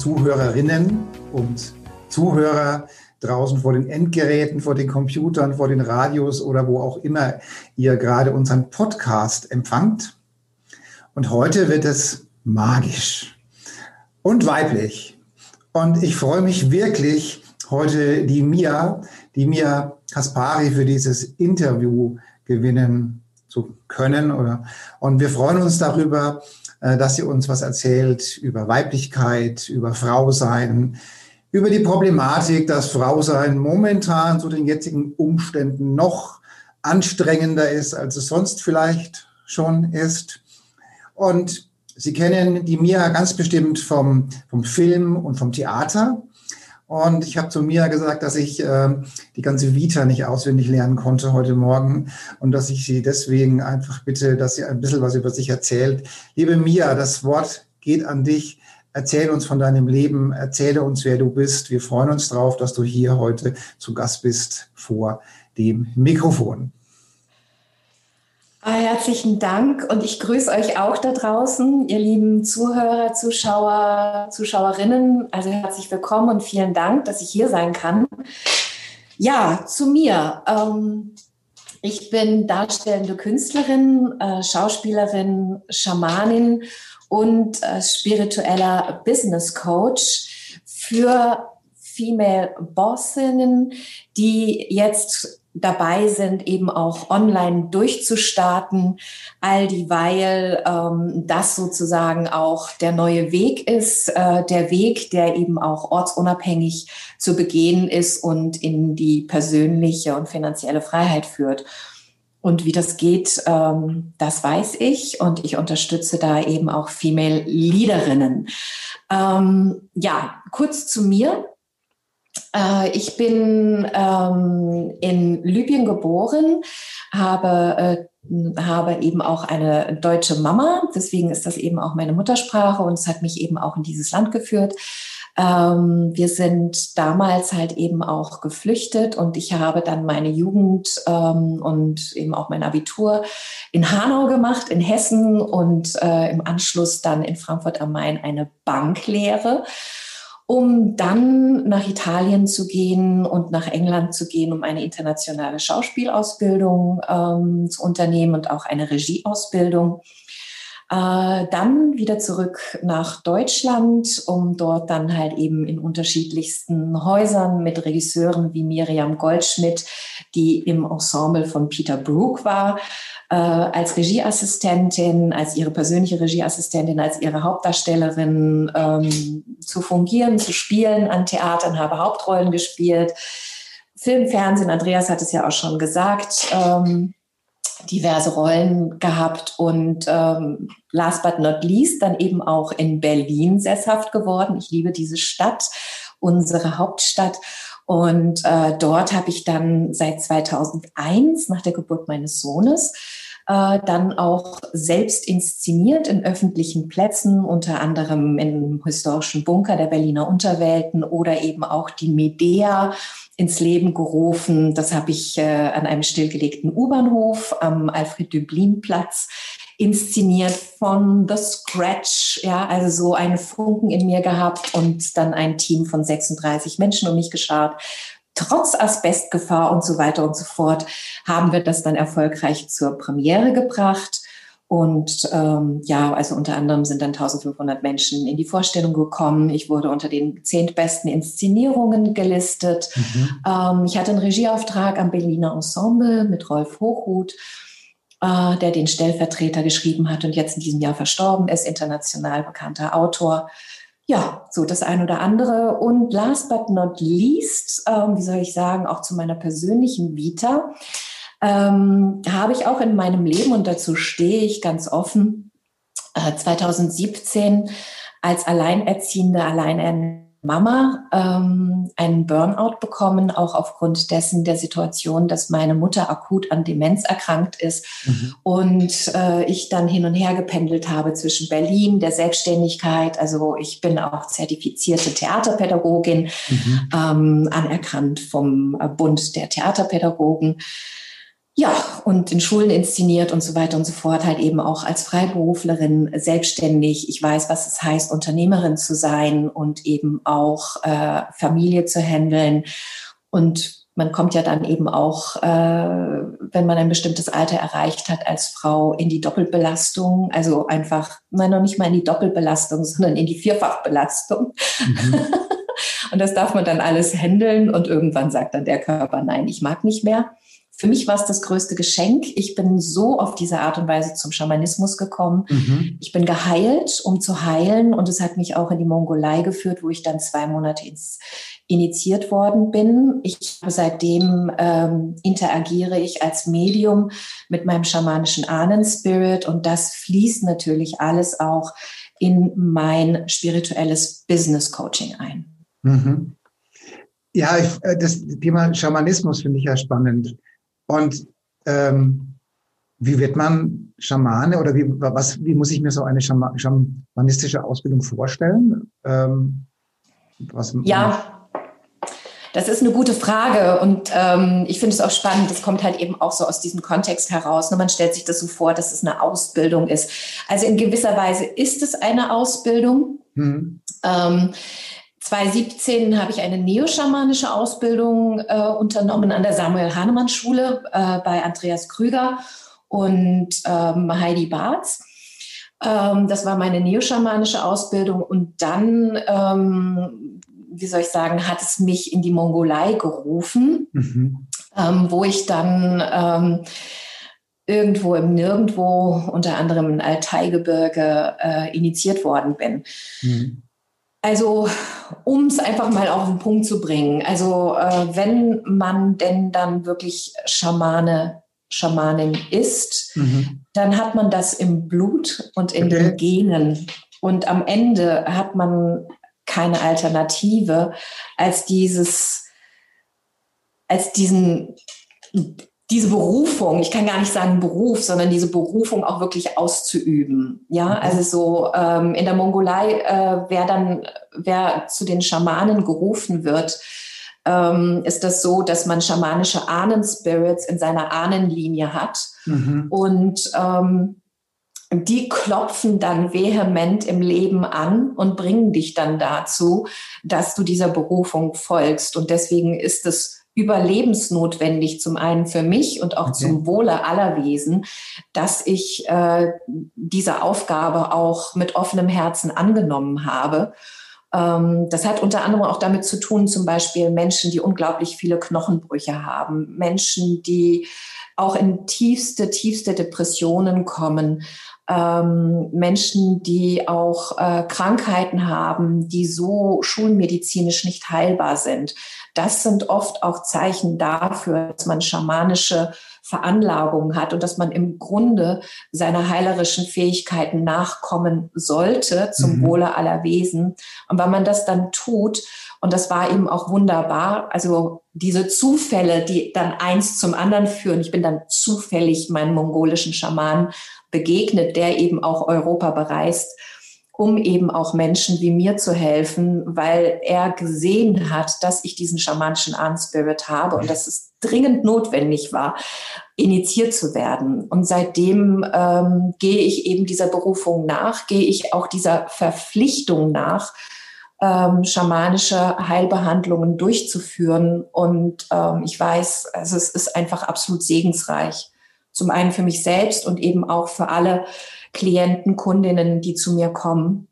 Zuhörerinnen und Zuhörer draußen vor den Endgeräten, vor den Computern, vor den Radios oder wo auch immer ihr gerade unseren Podcast empfangt. Und heute wird es magisch und weiblich. Und ich freue mich wirklich, heute die Mia, die Mia Kaspari für dieses Interview gewinnen zu können. Und wir freuen uns darüber, dass sie uns was erzählt über Weiblichkeit, über Frausein, über die Problematik, dass Frausein momentan zu den jetzigen Umständen noch anstrengender ist, als es sonst vielleicht schon ist. Und Sie kennen die Mia ganz bestimmt vom, vom Film und vom Theater. Und ich habe zu Mia gesagt, dass ich äh, die ganze Vita nicht auswendig lernen konnte heute Morgen und dass ich sie deswegen einfach bitte, dass sie ein bisschen was über sich erzählt. Liebe Mia, das Wort geht an dich. Erzähl uns von deinem Leben, erzähle uns, wer du bist. Wir freuen uns drauf, dass du hier heute zu Gast bist vor dem Mikrofon. Herzlichen Dank und ich grüße euch auch da draußen, ihr lieben Zuhörer, Zuschauer, Zuschauerinnen. Also herzlich willkommen und vielen Dank, dass ich hier sein kann. Ja, zu mir. Ähm, ich bin darstellende Künstlerin, äh, Schauspielerin, Schamanin und äh, spiritueller Business Coach für Female Bossinnen, die jetzt dabei sind, eben auch online durchzustarten, all dieweil ähm, das sozusagen auch der neue Weg ist, äh, der Weg, der eben auch ortsunabhängig zu begehen ist und in die persönliche und finanzielle Freiheit führt. Und wie das geht, ähm, das weiß ich und ich unterstütze da eben auch Female Leaderinnen. Ähm, ja, kurz zu mir. Äh, ich bin ähm, in Libyen geboren, habe, äh, habe eben auch eine deutsche Mama, deswegen ist das eben auch meine Muttersprache und es hat mich eben auch in dieses Land geführt. Ähm, wir sind damals halt eben auch geflüchtet und ich habe dann meine Jugend ähm, und eben auch mein Abitur in Hanau gemacht, in Hessen und äh, im Anschluss dann in Frankfurt am Main eine Banklehre um dann nach Italien zu gehen und nach England zu gehen, um eine internationale Schauspielausbildung ähm, zu unternehmen und auch eine Regieausbildung. Äh, dann wieder zurück nach Deutschland, um dort dann halt eben in unterschiedlichsten Häusern mit Regisseuren wie Miriam Goldschmidt, die im Ensemble von Peter Brook war, äh, als Regieassistentin, als ihre persönliche Regieassistentin, als ihre Hauptdarstellerin ähm, zu fungieren, zu spielen an Theatern, habe Hauptrollen gespielt. Film, Fernsehen, Andreas hat es ja auch schon gesagt. Ähm, diverse Rollen gehabt und ähm, last but not least dann eben auch in Berlin sesshaft geworden. Ich liebe diese Stadt, unsere Hauptstadt. Und äh, dort habe ich dann seit 2001, nach der Geburt meines Sohnes, äh, dann auch selbst inszeniert in öffentlichen Plätzen, unter anderem im historischen Bunker der Berliner Unterwelten oder eben auch die Medea ins Leben gerufen. Das habe ich äh, an einem stillgelegten U-Bahnhof am Alfred-Döblin-Platz inszeniert von The Scratch, ja, also so einen Funken in mir gehabt und dann ein Team von 36 Menschen um mich geschart. Trotz Asbestgefahr und so weiter und so fort haben wir das dann erfolgreich zur Premiere gebracht. Und ähm, ja, also unter anderem sind dann 1500 Menschen in die Vorstellung gekommen. Ich wurde unter den zehntbesten Inszenierungen gelistet. Mhm. Ähm, ich hatte einen Regieauftrag am Berliner Ensemble mit Rolf Hochhuth, äh, der den Stellvertreter geschrieben hat und jetzt in diesem Jahr verstorben ist, international bekannter Autor. Ja, so das eine oder andere. Und last but not least, ähm, wie soll ich sagen, auch zu meiner persönlichen Vita ähm, habe ich auch in meinem Leben, und dazu stehe ich ganz offen, äh, 2017 als alleinerziehende, alleinerziehende Mama ähm, einen Burnout bekommen, auch aufgrund dessen der Situation, dass meine Mutter akut an Demenz erkrankt ist mhm. und äh, ich dann hin und her gependelt habe zwischen Berlin, der Selbstständigkeit, also ich bin auch zertifizierte Theaterpädagogin, mhm. ähm, anerkannt vom Bund der Theaterpädagogen ja, und in Schulen inszeniert und so weiter und so fort, halt eben auch als Freiberuflerin selbstständig. Ich weiß, was es heißt, Unternehmerin zu sein und eben auch äh, Familie zu handeln. Und man kommt ja dann eben auch, äh, wenn man ein bestimmtes Alter erreicht hat, als Frau in die Doppelbelastung. Also einfach, nein, noch nicht mal in die Doppelbelastung, sondern in die Vierfachbelastung. Mhm. und das darf man dann alles handeln und irgendwann sagt dann der Körper, nein, ich mag nicht mehr. Für mich war es das größte Geschenk. Ich bin so auf diese Art und Weise zum Schamanismus gekommen. Mhm. Ich bin geheilt, um zu heilen. Und es hat mich auch in die Mongolei geführt, wo ich dann zwei Monate ins, initiiert worden bin. Ich seitdem ähm, interagiere ich als Medium mit meinem schamanischen Ahnenspirit und das fließt natürlich alles auch in mein spirituelles Business Coaching ein. Mhm. Ja, ich, äh, das Thema Schamanismus finde ich ja spannend. Und ähm, wie wird man Schamane oder wie, was, wie muss ich mir so eine schamanistische Ausbildung vorstellen? Ähm, was, ja, das ist eine gute Frage und ähm, ich finde es auch spannend. Das kommt halt eben auch so aus diesem Kontext heraus. Ne? Man stellt sich das so vor, dass es eine Ausbildung ist. Also in gewisser Weise ist es eine Ausbildung. Mhm. Ähm, 2017 habe ich eine neoschamanische Ausbildung äh, unternommen an der Samuel Hahnemann Schule äh, bei Andreas Krüger und ähm, Heidi Barth. Ähm, das war meine neoschamanische Ausbildung und dann, ähm, wie soll ich sagen, hat es mich in die Mongolei gerufen, mhm. Ähm, wo ich dann ähm, irgendwo im Nirgendwo, unter anderem im Altai-Gebirge, äh, initiiert worden bin. Mhm. Also, um es einfach mal auf den Punkt zu bringen. Also, äh, wenn man denn dann wirklich Schamane, Schamanin ist, mhm. dann hat man das im Blut und in okay. den Genen. Und am Ende hat man keine Alternative als dieses, als diesen diese Berufung, ich kann gar nicht sagen Beruf, sondern diese Berufung auch wirklich auszuüben. Ja, mhm. also so ähm, in der Mongolei, äh, wer dann, wer zu den Schamanen gerufen wird, ähm, ist das so, dass man schamanische Ahnenspirits in seiner Ahnenlinie hat mhm. und ähm, die klopfen dann vehement im Leben an und bringen dich dann dazu, dass du dieser Berufung folgst. Und deswegen ist es überlebensnotwendig, zum einen für mich und auch okay. zum Wohle aller Wesen, dass ich äh, diese Aufgabe auch mit offenem Herzen angenommen habe. Ähm, das hat unter anderem auch damit zu tun, zum Beispiel Menschen, die unglaublich viele Knochenbrüche haben, Menschen, die auch in tiefste, tiefste Depressionen kommen, ähm, Menschen, die auch äh, Krankheiten haben, die so schulmedizinisch nicht heilbar sind. Das sind oft auch Zeichen dafür, dass man schamanische Veranlagungen hat und dass man im Grunde seiner heilerischen Fähigkeiten nachkommen sollte zum mhm. Wohle aller Wesen. Und wenn man das dann tut, und das war eben auch wunderbar, also diese Zufälle, die dann eins zum anderen führen. Ich bin dann zufällig meinen mongolischen Schamanen begegnet, der eben auch Europa bereist, um eben auch Menschen wie mir zu helfen, weil er gesehen hat, dass ich diesen schamanischen Ahnspirit habe und dass es dringend notwendig war, initiiert zu werden. Und seitdem ähm, gehe ich eben dieser Berufung nach, gehe ich auch dieser Verpflichtung nach, ähm, schamanische Heilbehandlungen durchzuführen. Und ähm, ich weiß, also es ist einfach absolut segensreich. Zum einen für mich selbst und eben auch für alle Klienten, Kundinnen, die zu mir kommen.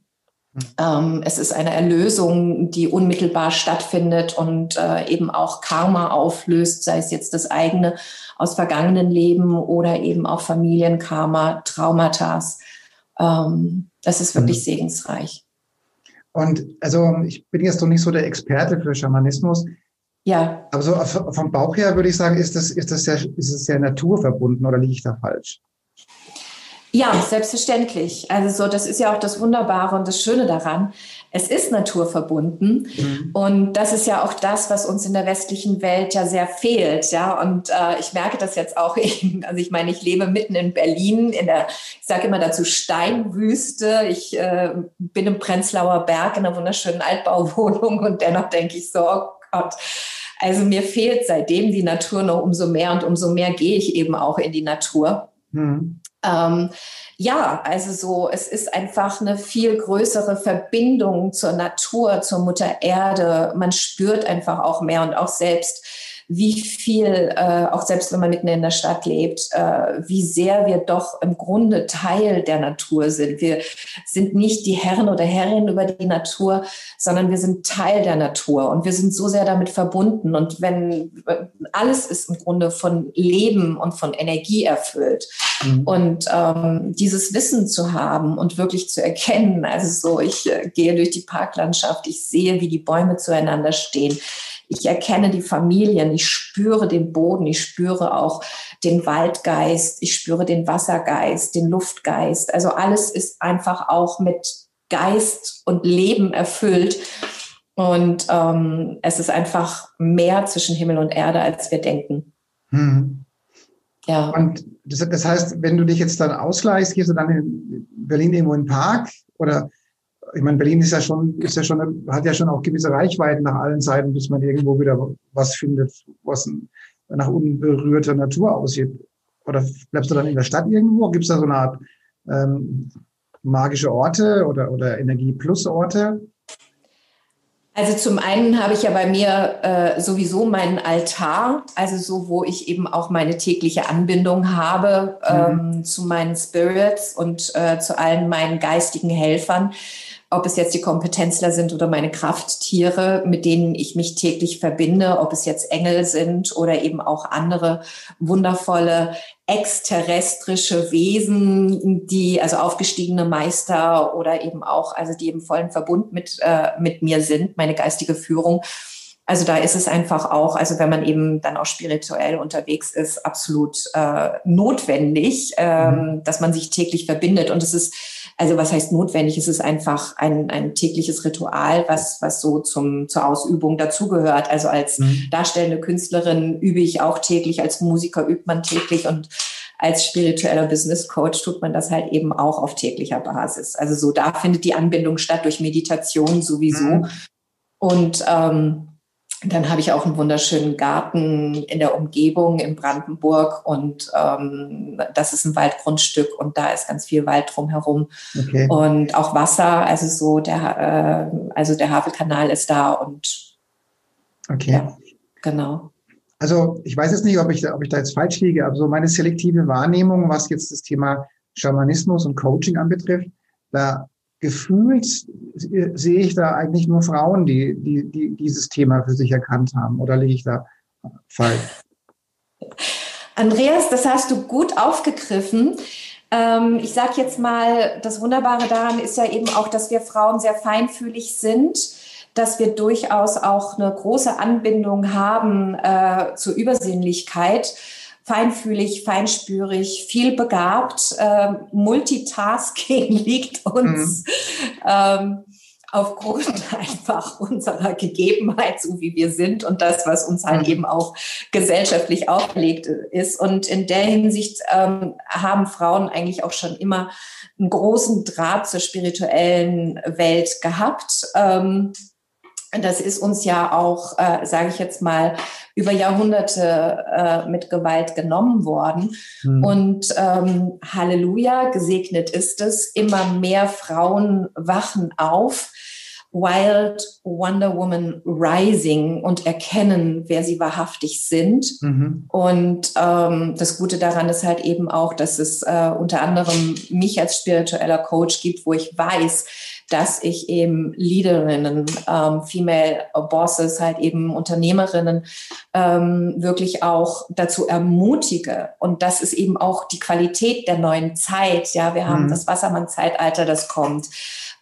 Hm. Ähm, es ist eine Erlösung, die unmittelbar stattfindet und äh, eben auch Karma auflöst, sei es jetzt das eigene aus vergangenen Leben oder eben auch Familienkarma, Traumata. Ähm, das ist wirklich mhm. segensreich. Und also ich bin jetzt noch nicht so der Experte für Schamanismus. Ja. Aber so vom Bauch her würde ich sagen, ist das, ist das sehr, ist es sehr naturverbunden oder liege ich da falsch? Ja, selbstverständlich. Also so, das ist ja auch das Wunderbare und das Schöne daran. Es ist naturverbunden mhm. und das ist ja auch das, was uns in der westlichen Welt ja sehr fehlt. Ja, und äh, ich merke das jetzt auch eben. Also ich meine, ich lebe mitten in Berlin in der, ich sage immer dazu Steinwüste. Ich äh, bin im Prenzlauer Berg in einer wunderschönen Altbauwohnung und dennoch denke ich so, oh Gott. Also mir fehlt seitdem die Natur noch umso mehr und umso mehr gehe ich eben auch in die Natur. Mhm. Ähm, ja, also so, es ist einfach eine viel größere Verbindung zur Natur, zur Mutter Erde. Man spürt einfach auch mehr und auch selbst wie viel, äh, auch selbst wenn man mitten in der Stadt lebt, äh, wie sehr wir doch im Grunde Teil der Natur sind. Wir sind nicht die Herren oder Herrin über die Natur, sondern wir sind Teil der Natur und wir sind so sehr damit verbunden. Und wenn alles ist im Grunde von Leben und von Energie erfüllt. Mhm. Und ähm, dieses Wissen zu haben und wirklich zu erkennen, also so, ich äh, gehe durch die Parklandschaft, ich sehe, wie die Bäume zueinander stehen ich erkenne die Familien, ich spüre den Boden, ich spüre auch den Waldgeist, ich spüre den Wassergeist, den Luftgeist. Also alles ist einfach auch mit Geist und Leben erfüllt. Und ähm, es ist einfach mehr zwischen Himmel und Erde, als wir denken. Hm. Ja. Und das, das, heißt, wenn du dich jetzt dann ausgleichst, gehst du dann in Berlin irgendwo in den Park oder ich meine, Berlin ist ja schon, ist ja schon, hat ja schon auch gewisse Reichweiten nach allen Seiten, bis man irgendwo wieder was findet, was nach unberührter Natur aussieht. Oder bleibst du dann in der Stadt irgendwo? Gibt es da so eine Art ähm, magische Orte oder, oder Energie-Plus-Orte? Also zum einen habe ich ja bei mir äh, sowieso meinen Altar, also so, wo ich eben auch meine tägliche Anbindung habe mhm. ähm, zu meinen Spirits und äh, zu allen meinen geistigen Helfern ob es jetzt die Kompetenzler sind oder meine Krafttiere, mit denen ich mich täglich verbinde, ob es jetzt Engel sind oder eben auch andere wundervolle exterrestrische Wesen, die also aufgestiegene Meister oder eben auch, also die im vollen Verbund mit, äh, mit mir sind, meine geistige Führung. Also da ist es einfach auch, also wenn man eben dann auch spirituell unterwegs ist, absolut äh, notwendig, ähm, mhm. dass man sich täglich verbindet. Und es ist also was heißt notwendig? Es ist einfach ein, ein tägliches Ritual, was, was so zum, zur Ausübung dazugehört. Also als mhm. darstellende Künstlerin übe ich auch täglich, als Musiker übt man täglich und als spiritueller Business Coach tut man das halt eben auch auf täglicher Basis. Also so da findet die Anbindung statt durch Meditation sowieso. Mhm. Und ähm, dann habe ich auch einen wunderschönen Garten in der Umgebung in Brandenburg und ähm, das ist ein Waldgrundstück und da ist ganz viel Wald drumherum okay. und auch Wasser, also so der, äh, also der Havelkanal ist da und okay, ja, genau. Also ich weiß jetzt nicht, ob ich, ob ich da jetzt falsch liege, aber so meine selektive Wahrnehmung, was jetzt das Thema Schamanismus und Coaching anbetrifft, da gefühlt sehe ich da eigentlich nur Frauen, die, die, die dieses Thema für sich erkannt haben. Oder liege ich da falsch? Andreas, das hast du gut aufgegriffen. Ähm, ich sage jetzt mal, das Wunderbare daran ist ja eben auch, dass wir Frauen sehr feinfühlig sind, dass wir durchaus auch eine große Anbindung haben äh, zur Übersinnlichkeit feinfühlig, feinspürig, viel begabt. Ähm, Multitasking liegt uns mhm. ähm, aufgrund einfach unserer Gegebenheit, so wie wir sind und das, was uns halt mhm. eben auch gesellschaftlich auferlegt ist. Und in der Hinsicht ähm, haben Frauen eigentlich auch schon immer einen großen Draht zur spirituellen Welt gehabt. Ähm, das ist uns ja auch, äh, sage ich jetzt mal, über Jahrhunderte äh, mit Gewalt genommen worden. Mhm. Und ähm, Halleluja, gesegnet ist es, immer mehr Frauen wachen auf. Wild Wonder Woman Rising und erkennen, wer sie wahrhaftig sind. Mhm. Und ähm, das Gute daran ist halt eben auch, dass es äh, unter anderem mich als spiritueller Coach gibt, wo ich weiß, dass ich eben Leaderinnen, ähm, Female Bosses, halt eben Unternehmerinnen ähm, wirklich auch dazu ermutige. Und das ist eben auch die Qualität der neuen Zeit. Ja, wir haben mhm. das Wassermann-Zeitalter, das kommt.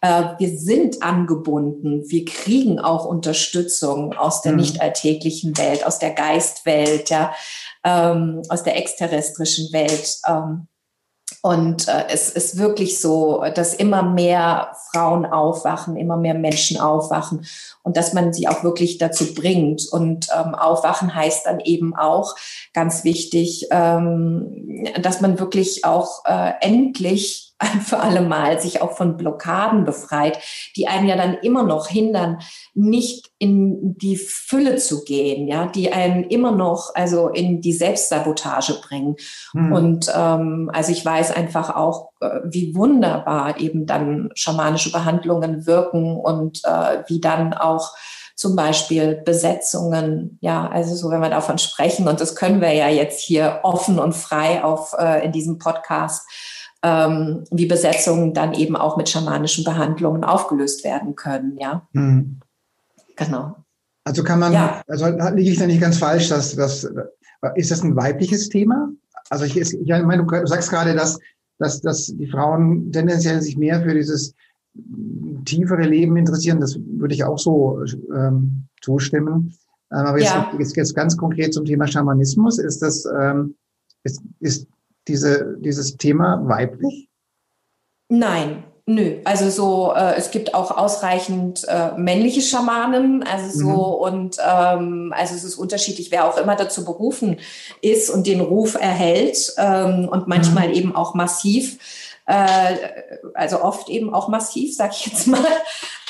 Äh, wir sind angebunden. Wir kriegen auch Unterstützung aus der mhm. nicht alltäglichen Welt, aus der Geistwelt, ja, ähm, aus der exterrestrischen Welt. Ähm, Und äh, es ist wirklich so, dass immer mehr Frauen aufwachen, immer mehr Menschen aufwachen und dass man sie auch wirklich dazu bringt. Und ähm, aufwachen heißt dann eben auch ganz wichtig, ähm, dass man wirklich auch äh, endlich für alle Mal sich auch von Blockaden befreit, die einen ja dann immer noch hindern, nicht in die Fülle zu gehen, ja, die einen immer noch also in die Selbstsabotage bringen. Hm. Und ähm, also ich weiß einfach auch, äh, wie wunderbar eben dann schamanische Behandlungen wirken und äh, wie dann auch zum Beispiel Besetzungen, ja, also so, wenn wir davon sprechen, und das können wir ja jetzt hier offen und frei auf äh, in diesem Podcast ähm, wie Besetzungen dann eben auch mit schamanischen Behandlungen aufgelöst werden können, ja. Mhm. Genau. Also kann man, ja. also liege ich da nicht ganz falsch, dass das ist das ein weibliches Thema? Also ich, ich meine, du sagst gerade, dass, dass, dass die Frauen tendenziell sich mehr für dieses tiefere Leben interessieren. Das würde ich auch so ähm, zustimmen. Ähm, aber jetzt, ja. jetzt, jetzt ganz konkret zum Thema Schamanismus. Ist das, ähm, ist, ist diese, dieses Thema weiblich? Nein, Nö, also so, äh, es gibt auch ausreichend äh, männliche Schamanen, also so mhm. und ähm, also es ist unterschiedlich, wer auch immer dazu berufen ist und den Ruf erhält ähm, und manchmal mhm. eben auch massiv, also oft eben auch massiv, sag ich jetzt mal,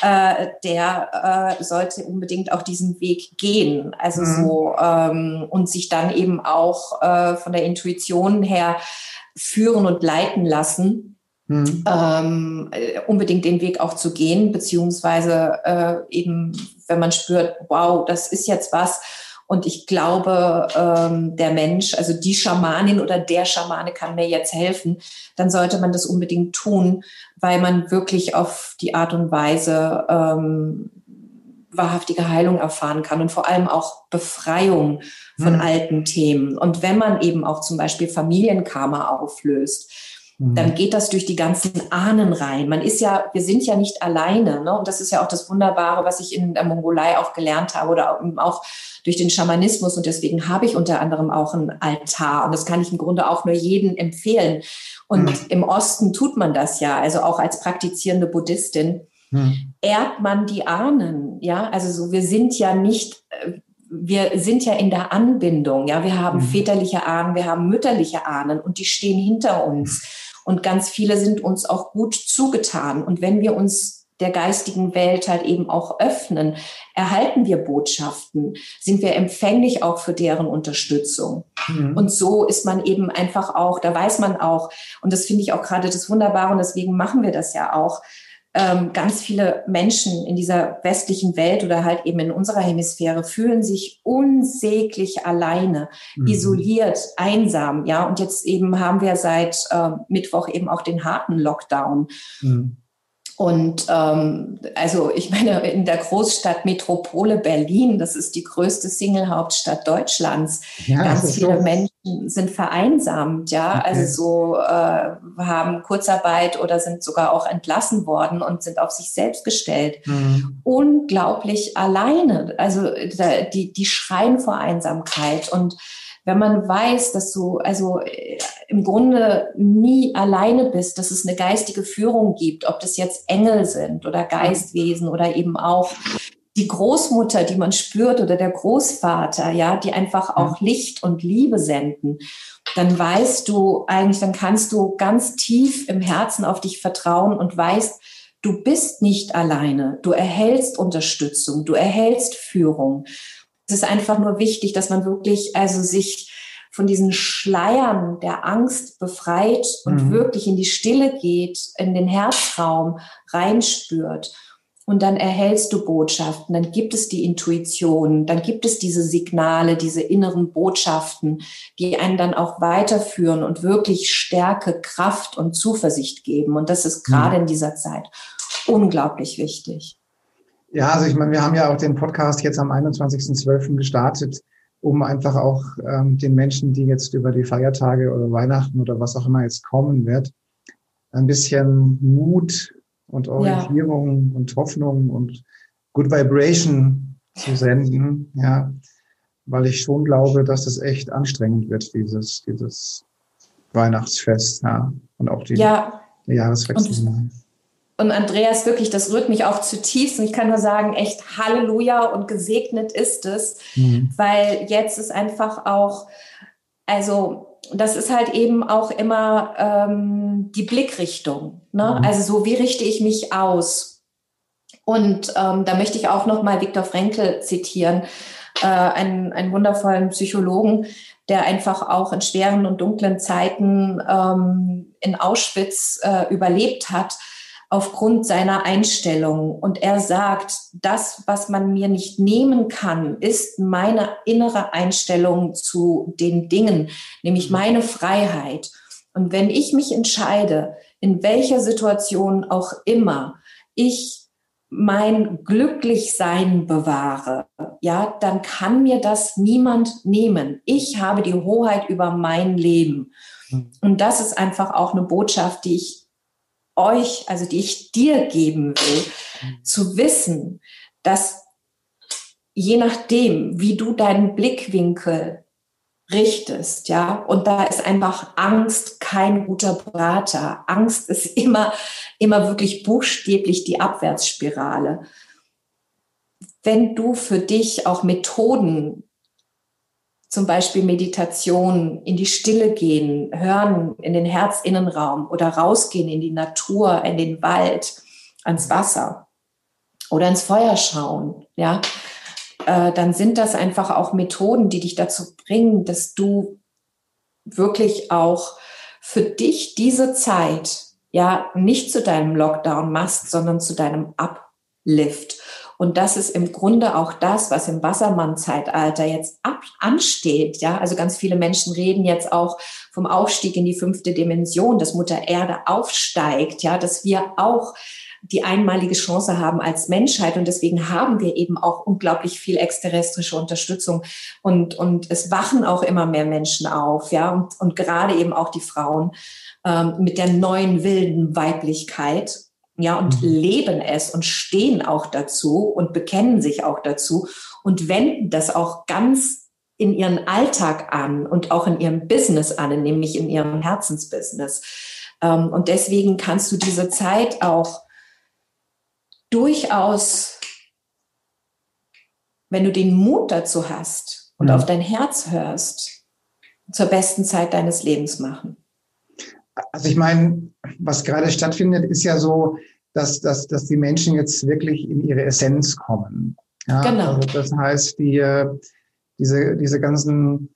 äh, der äh, sollte unbedingt auch diesen Weg gehen, also mhm. so ähm, und sich dann eben auch äh, von der Intuition her führen und leiten lassen Mhm. Ähm, äh, unbedingt den Weg auch zu gehen, beziehungsweise äh, eben, wenn man spürt, wow, das ist jetzt was. Und ich glaube, ähm, der Mensch, also die Schamanin oder der Schamane kann mir jetzt helfen, dann sollte man das unbedingt tun, weil man wirklich auf die Art und Weise ähm, wahrhaftige Heilung erfahren kann und vor allem auch Befreiung von mhm. alten Themen. Und wenn man eben auch zum Beispiel Familienkarma auflöst, dann mhm. geht das durch die ganzen Ahnen rein. Man ist ja, wir sind ja nicht alleine. Ne? Und das ist ja auch das Wunderbare, was ich in der Mongolei auch gelernt habe oder auch durch den Schamanismus. Und deswegen habe ich unter anderem auch einen Altar. Und das kann ich im Grunde auch nur jedem empfehlen. Und mhm. im Osten tut man das ja, also auch als praktizierende Buddhistin. Mhm. Ehrt man die Ahnen, ja, also so, wir sind ja nicht, äh, wir sind ja in der Anbindung, ja, wir haben mhm. väterliche Ahnen, wir haben mütterliche Ahnen und die stehen hinter uns. Und ganz viele sind uns auch gut zugetan. Und wenn wir uns der geistigen Welt halt eben auch öffnen, erhalten wir Botschaften, sind wir empfänglich auch für deren Unterstützung. Mhm. Und so ist man eben einfach auch, da weiß man auch, und das finde ich auch gerade das Wunderbare und deswegen machen wir das ja auch, ähm, ganz viele Menschen in dieser westlichen Welt oder halt eben in unserer Hemisphäre fühlen sich unsäglich alleine, mhm. isoliert, einsam. Ja, und jetzt eben haben wir seit äh, Mittwoch eben auch den harten Lockdown. Mhm. Und ähm, also ich meine, in der Großstadt Metropole Berlin, das ist die größte Single-Hauptstadt Deutschlands, ja, ganz viele so. Menschen sind vereinsamt, ja, okay. also so äh, haben Kurzarbeit oder sind sogar auch entlassen worden und sind auf sich selbst gestellt. Mhm. Unglaublich alleine. Also die, die schreien vor Einsamkeit und wenn man weiß, dass du also äh, im Grunde nie alleine bist, dass es eine geistige Führung gibt, ob das jetzt Engel sind oder Geistwesen oder eben auch die Großmutter, die man spürt oder der Großvater, ja, die einfach auch Licht und Liebe senden, dann weißt du eigentlich, dann kannst du ganz tief im Herzen auf dich vertrauen und weißt, du bist nicht alleine. Du erhältst Unterstützung, du erhältst Führung. Es ist einfach nur wichtig, dass man wirklich also sich von diesen Schleiern der Angst befreit und mhm. wirklich in die Stille geht, in den Herzraum reinspürt. Und dann erhältst du Botschaften, dann gibt es die Intuition, dann gibt es diese Signale, diese inneren Botschaften, die einen dann auch weiterführen und wirklich Stärke, Kraft und Zuversicht geben. Und das ist gerade mhm. in dieser Zeit unglaublich wichtig. Ja, also ich meine, wir haben ja auch den Podcast jetzt am 21.12. gestartet, um einfach auch ähm, den Menschen, die jetzt über die Feiertage oder Weihnachten oder was auch immer jetzt kommen wird, ein bisschen Mut und Orientierung ja. und Hoffnung und Good Vibration zu senden, ja, weil ich schon glaube, dass es echt anstrengend wird, dieses, dieses Weihnachtsfest, ja. und auch die, ja. Jahreswechsel. Und, und Andreas, wirklich, das rührt mich auch zutiefst. Und ich kann nur sagen, echt Halleluja und gesegnet ist es, mhm. weil jetzt ist einfach auch, also das ist halt eben auch immer ähm, die Blickrichtung. Ne? Mhm. Also so, wie richte ich mich aus? Und ähm, da möchte ich auch noch mal Viktor Frankl zitieren, äh, einen, einen wundervollen Psychologen, der einfach auch in schweren und dunklen Zeiten ähm, in Auschwitz äh, überlebt hat aufgrund seiner Einstellung. Und er sagt, das, was man mir nicht nehmen kann, ist meine innere Einstellung zu den Dingen, nämlich mhm. meine Freiheit. Und wenn ich mich entscheide, in welcher Situation auch immer ich mein Glücklichsein bewahre, ja, dann kann mir das niemand nehmen. Ich habe die Hoheit über mein Leben. Mhm. Und das ist einfach auch eine Botschaft, die ich euch, also die ich dir geben will, mhm. zu wissen, dass je nachdem, wie du deinen Blickwinkel richtest, ja, und da ist einfach Angst kein guter Berater. Angst ist immer, immer wirklich buchstäblich die Abwärtsspirale. Wenn du für dich auch Methoden zum Beispiel Meditation, in die Stille gehen, hören in den Herzinnenraum oder rausgehen in die Natur, in den Wald, ans Wasser oder ins Feuer schauen, ja, äh, dann sind das einfach auch Methoden, die dich dazu bringen, dass du wirklich auch für dich diese Zeit ja nicht zu deinem Lockdown machst, sondern zu deinem Uplift. Und das ist im Grunde auch das, was im Wassermann-Zeitalter jetzt ab ansteht. Ja, also ganz viele Menschen reden jetzt auch vom Aufstieg in die fünfte Dimension, dass Mutter Erde aufsteigt. Ja, dass wir auch die einmalige Chance haben als Menschheit. Und deswegen haben wir eben auch unglaublich viel exterrestrische Unterstützung. Und, und es wachen auch immer mehr Menschen auf, ja, und, und gerade eben auch die Frauen ähm, mit der neuen wilden Weiblichkeit ja, und mhm. leben es und stehen auch dazu und bekennen sich auch dazu und wenden das auch ganz in ihren Alltag an und auch in ihrem Business an, nämlich in ihrem Herzensbusiness. Ähm, und deswegen kannst du diese Zeit auch durchaus, wenn du den Mut dazu hast und mhm. auf dein Herz hörst, zur besten Zeit deines Lebens machen. Also ich meine, was gerade stattfindet, ist ja so, dass, dass, dass die Menschen jetzt wirklich in ihre Essenz kommen. Ja, genau. Also das heißt, die, diese, diese ganzen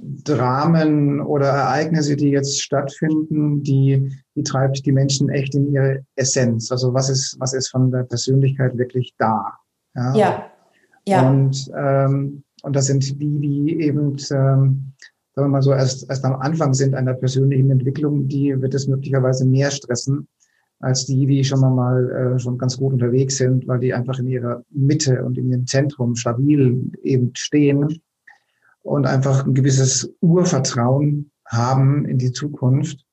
Dramen oder Ereignisse, die jetzt stattfinden, die, die treibt die Menschen echt in ihre Essenz. Also was ist, was ist von der Persönlichkeit wirklich da? Ja. ja. ja. Und, ähm, und das sind die, die eben ähm, sagen wir mal so, erst, erst am Anfang sind einer persönlichen Entwicklung, die wird es möglicherweise mehr stressen als die, die schon mal äh, schon ganz gut unterwegs sind, weil die einfach in ihrer Mitte und in ihrem Zentrum stabil eben stehen und einfach ein gewisses Urvertrauen haben in die Zukunft.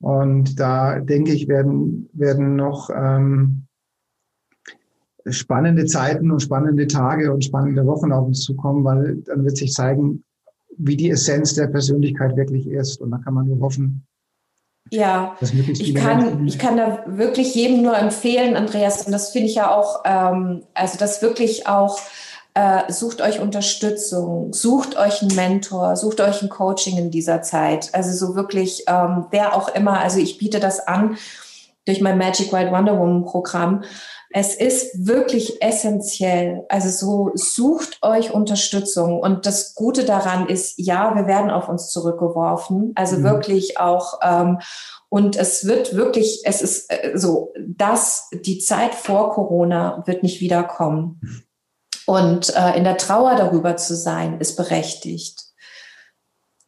Und da denke ich, werden, werden noch ähm, spannende Zeiten und spannende Tage und spannende Wochen auf uns zukommen, weil dann wird sich zeigen, wie die Essenz der Persönlichkeit wirklich ist. Und da kann man nur hoffen, ja, ich kann, ich kann da wirklich jedem nur empfehlen, Andreas, und das finde ich ja auch, ähm, also das wirklich auch, äh, sucht euch Unterstützung, sucht euch einen Mentor, sucht euch ein Coaching in dieser Zeit. Also so wirklich, ähm, wer auch immer, also ich biete das an durch mein Magic White Wonder Woman Programm. Es ist wirklich essentiell. Also so sucht euch Unterstützung. Und das Gute daran ist, ja, wir werden auf uns zurückgeworfen. Also mhm. wirklich auch. Ähm, und es wird wirklich, es ist äh, so, dass die Zeit vor Corona wird nicht wiederkommen. Und äh, in der Trauer darüber zu sein, ist berechtigt.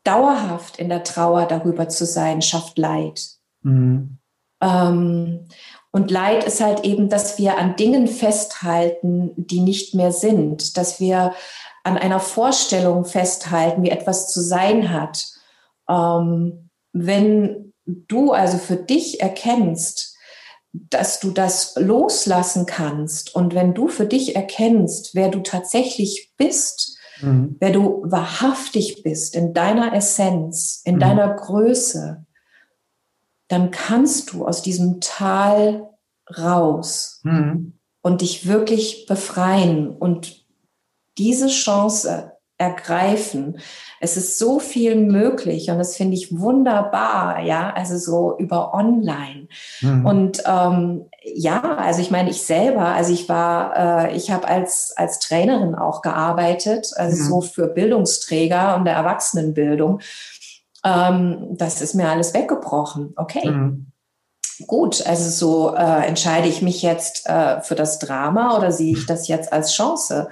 Dauerhaft in der Trauer darüber zu sein, schafft Leid. Mhm. Ähm, und Leid ist halt eben, dass wir an Dingen festhalten, die nicht mehr sind, dass wir an einer Vorstellung festhalten, wie etwas zu sein hat. Ähm, wenn du also für dich erkennst, dass du das loslassen kannst und wenn du für dich erkennst, wer du tatsächlich bist, mhm. wer du wahrhaftig bist in deiner Essenz, in mhm. deiner Größe, dann kannst du aus diesem Tal raus mhm. und dich wirklich befreien und diese Chance ergreifen. Es ist so viel möglich und das finde ich wunderbar, ja, also so über online. Mhm. Und ähm, ja, also ich meine, ich selber, also ich war, äh, ich habe als, als Trainerin auch gearbeitet, also mhm. so für Bildungsträger und der Erwachsenenbildung. Ähm, das ist mir alles weggebrochen. Okay. Mhm. Gut, also so äh, entscheide ich mich jetzt äh, für das Drama oder sehe ich das jetzt als Chance?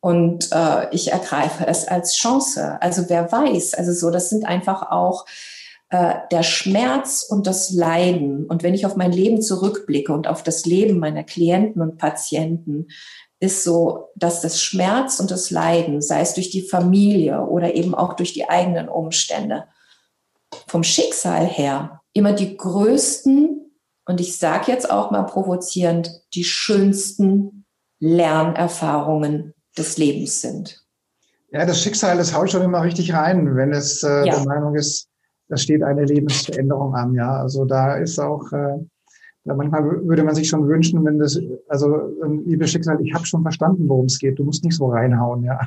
Und äh, ich ergreife es als Chance. Also wer weiß, also so, das sind einfach auch äh, der Schmerz und das Leiden. Und wenn ich auf mein Leben zurückblicke und auf das Leben meiner Klienten und Patienten, ist so, dass das Schmerz und das Leiden, sei es durch die Familie oder eben auch durch die eigenen Umstände, vom Schicksal her immer die größten und ich sage jetzt auch mal provozierend, die schönsten Lernerfahrungen des Lebens sind. Ja, das Schicksal, das haut schon immer richtig rein, wenn es äh, ja. der Meinung ist, da steht eine Lebensveränderung an. Ja, also da ist auch, äh, manchmal würde man sich schon wünschen, wenn das, also ähm, liebe Schicksal, ich habe schon verstanden, worum es geht. Du musst nicht so reinhauen, ja.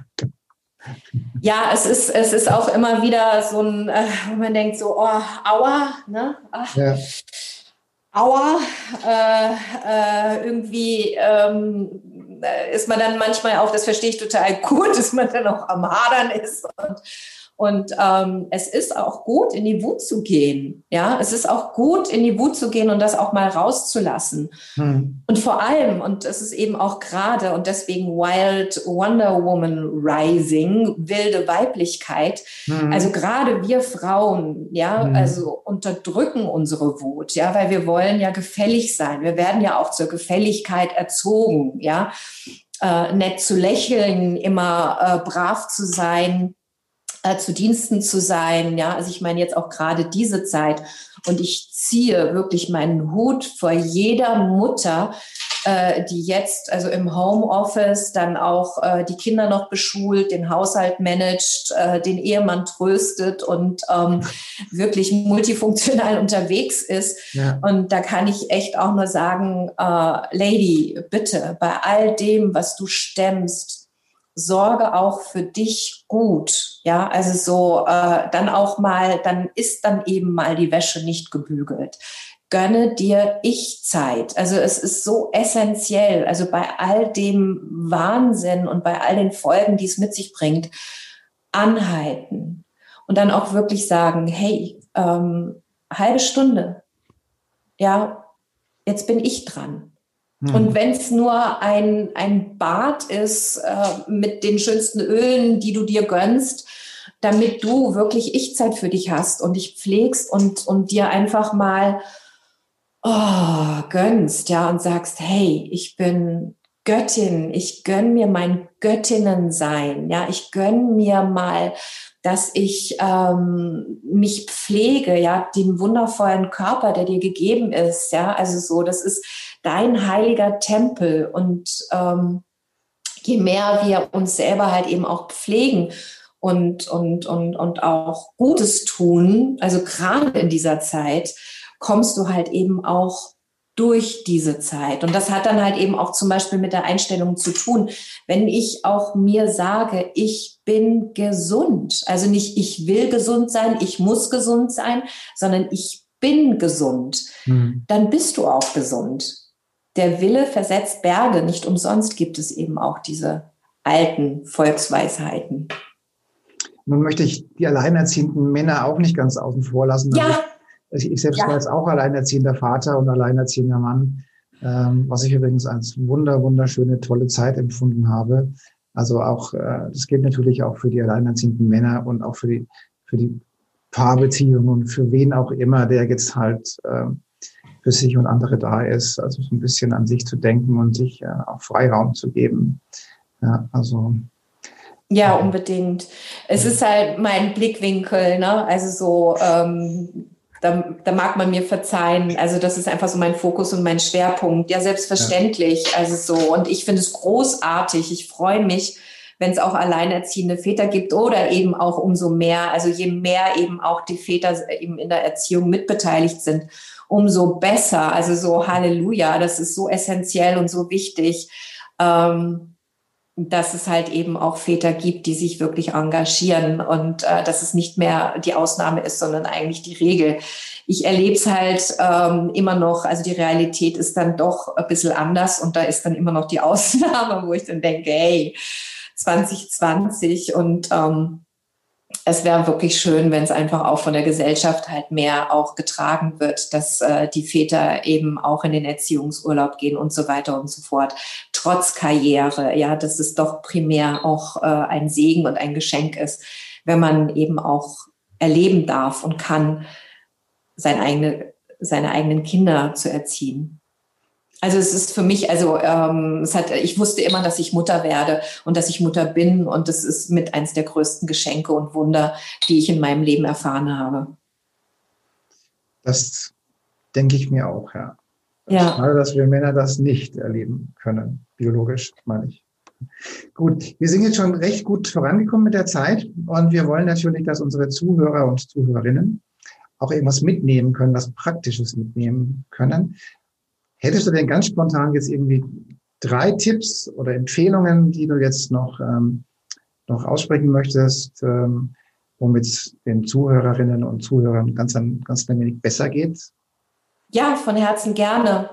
Ja, es ist, es ist auch immer wieder so ein, äh, wo man denkt so, oh, aua, ne? Ach, ja. Aua, äh, äh, irgendwie ähm, ist man dann manchmal auch, das verstehe ich total gut, dass man dann auch am Hadern ist und und ähm, es ist auch gut, in die Wut zu gehen. Ja, es ist auch gut, in die Wut zu gehen und das auch mal rauszulassen. Hm. Und vor allem, und es ist eben auch gerade, und deswegen Wild Wonder Woman Rising, wilde Weiblichkeit. Hm. Also gerade wir Frauen, ja, hm. also unterdrücken unsere Wut, ja, weil wir wollen ja gefällig sein. Wir werden ja auch zur Gefälligkeit erzogen, ja. Äh, nett zu lächeln, immer äh, brav zu sein, äh, zu Diensten zu sein. Ja, also ich meine jetzt auch gerade diese Zeit. Und ich ziehe wirklich meinen Hut vor jeder Mutter, äh, die jetzt also im Homeoffice dann auch äh, die Kinder noch beschult, den Haushalt managt, äh, den Ehemann tröstet und ähm, wirklich multifunktional unterwegs ist. Ja. Und da kann ich echt auch nur sagen, äh, Lady, bitte, bei all dem, was du stemmst, sorge auch für dich gut. Ja, also so äh, dann auch mal, dann ist dann eben mal die Wäsche nicht gebügelt. Gönne dir Ich-Zeit. Also es ist so essentiell. Also bei all dem Wahnsinn und bei all den Folgen, die es mit sich bringt, anhalten und dann auch wirklich sagen, hey, ähm, halbe Stunde, ja, jetzt bin ich dran. Und hm. wenn es nur ein, ein Bad ist äh, mit den schönsten Ölen, die du dir gönnst, damit du wirklich Ich-Zeit für dich hast und dich pflegst und, und dir einfach mal oh, gönnst, ja, und sagst, hey, ich bin Göttin, ich gönn mir mein Göttinnensein, ja, ich gönn mir mal, dass ich ähm, mich pflege, ja, den wundervollen Körper, der dir gegeben ist, ja, also so, das ist dein heiliger Tempel. Und ähm, je mehr wir uns selber halt eben auch pflegen und, und, und, und auch Gutes tun, also gerade in dieser Zeit, kommst du halt eben auch durch diese Zeit. Und das hat dann halt eben auch zum Beispiel mit der Einstellung zu tun. Wenn ich auch mir sage, ich bin gesund, also nicht ich will gesund sein, ich muss gesund sein, sondern ich bin gesund, mhm. dann bist du auch gesund der Wille versetzt Berge. Nicht umsonst gibt es eben auch diese alten Volksweisheiten. Nun möchte ich die alleinerziehenden Männer auch nicht ganz außen vor lassen. Ja. Also ich, selbst ja. war jetzt auch alleinerziehender Vater und alleinerziehender Mann, ähm, was ich übrigens als wunder, wunderschöne, tolle Zeit empfunden habe. Also auch, äh, das gilt natürlich auch für die alleinerziehenden Männer und auch für die, für die Paarbeziehungen und für wen auch immer, der jetzt halt äh, für sich und andere da ist. Also so ein bisschen an sich zu denken und sich äh, auch Freiraum zu geben. Ja, also. Ja, unbedingt. Es ist halt mein Blickwinkel, ne? Also so, ähm, da, da mag man mir verzeihen. Also das ist einfach so mein Fokus und mein Schwerpunkt. Ja, selbstverständlich. Ja. Also so. Und ich finde es großartig. Ich freue mich, wenn es auch alleinerziehende Väter gibt oder eben auch umso mehr, also je mehr eben auch die Väter eben in der Erziehung mitbeteiligt sind, umso besser. Also so Halleluja, das ist so essentiell und so wichtig. Ähm, dass es halt eben auch Väter gibt, die sich wirklich engagieren und äh, dass es nicht mehr die Ausnahme ist, sondern eigentlich die Regel. Ich erlebe es halt ähm, immer noch, also die Realität ist dann doch ein bisschen anders und da ist dann immer noch die Ausnahme, wo ich dann denke, hey, 2020 und ähm, es wäre wirklich schön, wenn es einfach auch von der Gesellschaft halt mehr auch getragen wird, dass äh, die Väter eben auch in den Erziehungsurlaub gehen und so weiter und so fort. Trotz Karriere, ja, dass es doch primär auch äh, ein Segen und ein Geschenk ist, wenn man eben auch erleben darf und kann, seine, eigene, seine eigenen Kinder zu erziehen. Also es ist für mich, also ähm, es hat, ich wusste immer, dass ich Mutter werde und dass ich Mutter bin und das ist mit eins der größten Geschenke und Wunder, die ich in meinem Leben erfahren habe. Das denke ich mir auch, ja. Ja. Schade, dass wir Männer das nicht erleben können, biologisch, meine ich. Gut, wir sind jetzt schon recht gut vorangekommen mit der Zeit und wir wollen natürlich, dass unsere Zuhörer und Zuhörerinnen auch irgendwas mitnehmen können, was Praktisches mitnehmen können. Hättest du denn ganz spontan jetzt irgendwie drei Tipps oder Empfehlungen, die du jetzt noch, ähm, noch aussprechen möchtest, ähm, womit es den Zuhörerinnen und Zuhörern ganz, ganz ein wenig besser geht? Ja, von Herzen gerne.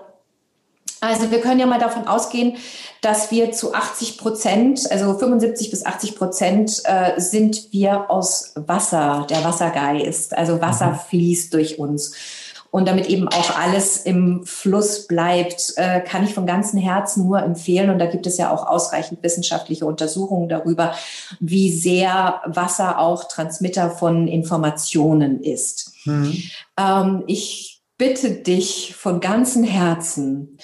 Also wir können ja mal davon ausgehen, dass wir zu 80 Prozent, also 75 bis 80 Prozent äh, sind wir aus Wasser, der Wassergeist. Also Wasser mhm. fließt durch uns und damit eben auch alles im Fluss bleibt, äh, kann ich von ganzem Herzen nur empfehlen. Und da gibt es ja auch ausreichend wissenschaftliche Untersuchungen darüber, wie sehr Wasser auch Transmitter von Informationen ist. Mhm. Ähm, ich bitte dich von ganzem Herzen,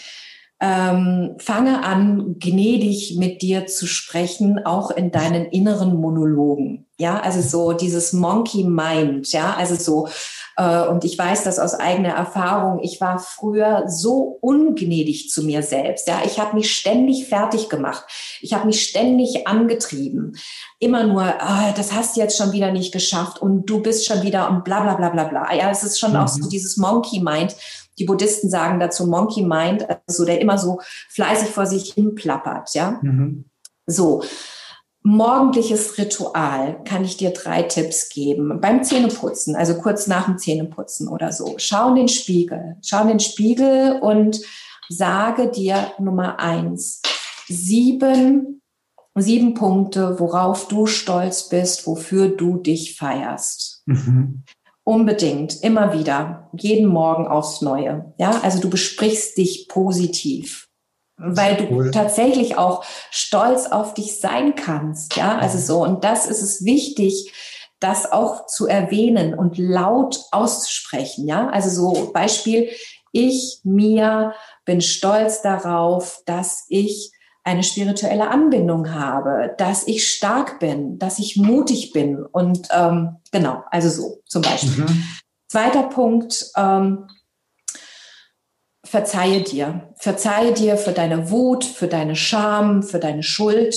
ähm, fange an, gnädig mit dir zu sprechen, auch in deinen inneren Monologen. Ja, also so dieses Monkey Mind, ja, also so, und ich weiß das aus eigener Erfahrung, ich war früher so ungnädig zu mir selbst, ja, ich habe mich ständig fertig gemacht, ich habe mich ständig angetrieben, immer nur, ah, das hast du jetzt schon wieder nicht geschafft und du bist schon wieder und bla bla bla bla bla. Ja, es ist schon mhm. auch so dieses Monkey Mind, die Buddhisten sagen dazu Monkey Mind, also der immer so fleißig vor sich hin plappert, ja. Mhm. So. Morgendliches Ritual kann ich dir drei Tipps geben. Beim Zähneputzen, also kurz nach dem Zähneputzen oder so. Schau in den Spiegel. Schau in den Spiegel und sage dir Nummer eins. Sieben, sieben Punkte, worauf du stolz bist, wofür du dich feierst. Mhm. Unbedingt, immer wieder, jeden Morgen aufs Neue. Ja, also du besprichst dich positiv, weil du cool. tatsächlich auch stolz auf dich sein kannst. Ja, also so. Und das ist es wichtig, das auch zu erwähnen und laut auszusprechen. Ja, also so Beispiel, ich, mir bin stolz darauf, dass ich eine spirituelle Anbindung habe, dass ich stark bin, dass ich mutig bin und ähm, genau, also so zum Beispiel. Mhm. Zweiter Punkt, ähm, verzeihe dir. Verzeihe dir für deine Wut, für deine Scham, für deine Schuld.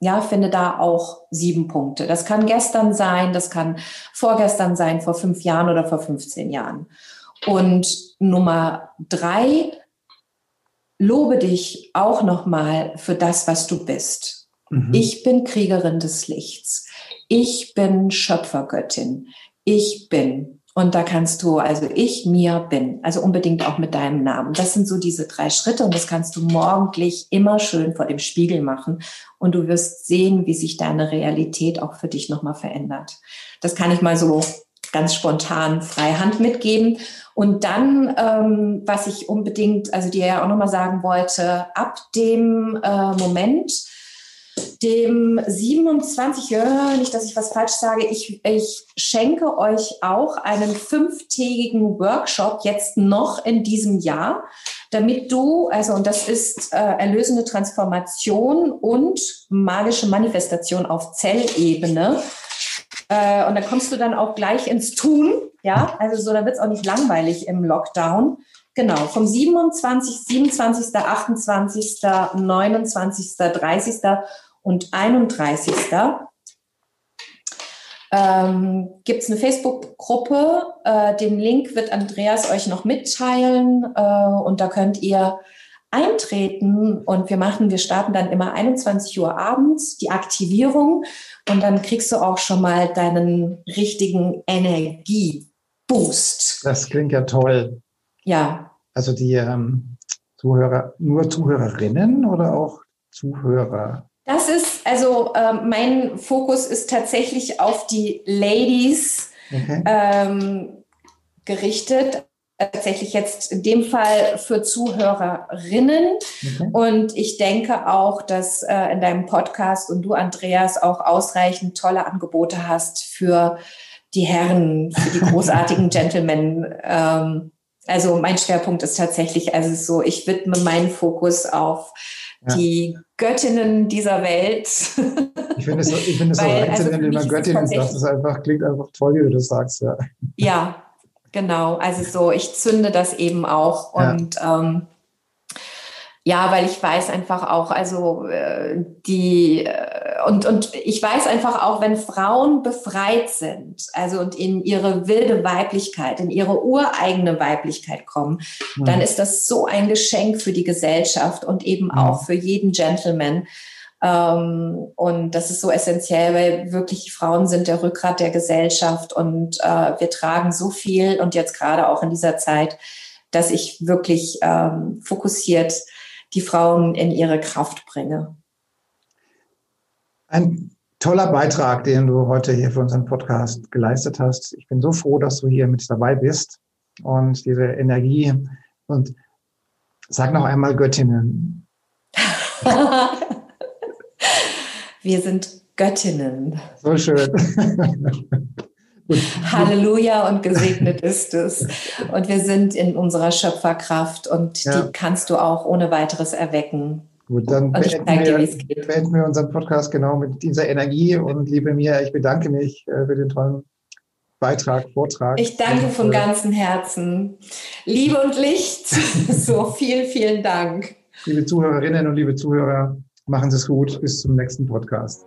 Ja, finde da auch sieben Punkte. Das kann gestern sein, das kann vorgestern sein, vor fünf Jahren oder vor 15 Jahren. Und Nummer drei, lobe dich auch nochmal für das, was du bist. Mhm. Ich bin Kriegerin des Lichts. Ich bin Schöpfergöttin. Ich bin. Und da kannst du, also ich, mir, bin, also unbedingt auch mit deinem Namen. Das sind so diese drei Schritte und das kannst du morgendlich immer schön vor dem Spiegel machen und du wirst sehen, wie sich deine Realität auch für dich nochmal verändert. Das kann ich mal so ganz spontan Freihand mitgeben. Und dann, ähm, was ich unbedingt, also dir ja auch nochmal sagen wollte, ab dem äh, Moment, dem 27, ja, nicht, dass ich was falsch sage, ich, ich schenke euch auch einen fünftägigen Workshop jetzt noch in diesem Jahr, damit du, also und das ist äh, erlösende Transformation und magische Manifestation auf Zellebene, äh, und da kommst du dann auch gleich ins Tun. Ja, also so, da wird es auch nicht langweilig im Lockdown. Genau, vom 27., 27., 28., 29., 30. und 31. Ähm, Gibt es eine Facebook-Gruppe? Äh, den Link wird Andreas euch noch mitteilen äh, und da könnt ihr eintreten und wir machen, wir starten dann immer 21 Uhr abends die Aktivierung und dann kriegst du auch schon mal deinen richtigen Energieboost. Das klingt ja toll. Ja. Also die ähm, Zuhörer, nur Zuhörerinnen oder auch Zuhörer? Das ist, also äh, mein Fokus ist tatsächlich auf die Ladies okay. ähm, gerichtet tatsächlich jetzt in dem Fall für Zuhörerinnen. Okay. Und ich denke auch, dass äh, in deinem Podcast und du, Andreas, auch ausreichend tolle Angebote hast für die Herren, für die großartigen Gentlemen. Ähm, also mein Schwerpunkt ist tatsächlich also so, ich widme meinen Fokus auf ja. die Göttinnen dieser Welt. Ich finde es, ich finde es Weil, so also wenn du Göttinnen sagst, das einfach, klingt einfach toll, wie du das sagst, ja. Ja, Genau, also so, ich zünde das eben auch und ja. Ähm, ja, weil ich weiß einfach auch, also äh, die äh, und und ich weiß einfach auch, wenn Frauen befreit sind, also und in ihre wilde Weiblichkeit, in ihre ureigene Weiblichkeit kommen, mhm. dann ist das so ein Geschenk für die Gesellschaft und eben mhm. auch für jeden Gentleman, ähm, und das ist so essentiell, weil wirklich Frauen sind der Rückgrat der Gesellschaft und äh, wir tragen so viel und jetzt gerade auch in dieser Zeit, dass ich wirklich ähm, fokussiert die Frauen in ihre Kraft bringe. Ein toller Beitrag, den du heute hier für unseren Podcast geleistet hast. Ich bin so froh, dass du hier mit dabei bist und diese Energie und sag noch einmal Göttinnen. Wir sind Göttinnen. So schön. Halleluja und gesegnet ist es. Und wir sind in unserer Schöpferkraft und ja. die kannst du auch ohne weiteres erwecken. Gut, dann beenden wir, beenden wir unseren Podcast genau mit dieser Energie. Und liebe Mia, ich bedanke mich äh, für den tollen Beitrag, Vortrag. Ich danke und, von äh, ganzem Herzen. Liebe und Licht. so, vielen, vielen Dank. Liebe Zuhörerinnen und liebe Zuhörer, Machen Sie es gut. Bis zum nächsten Podcast.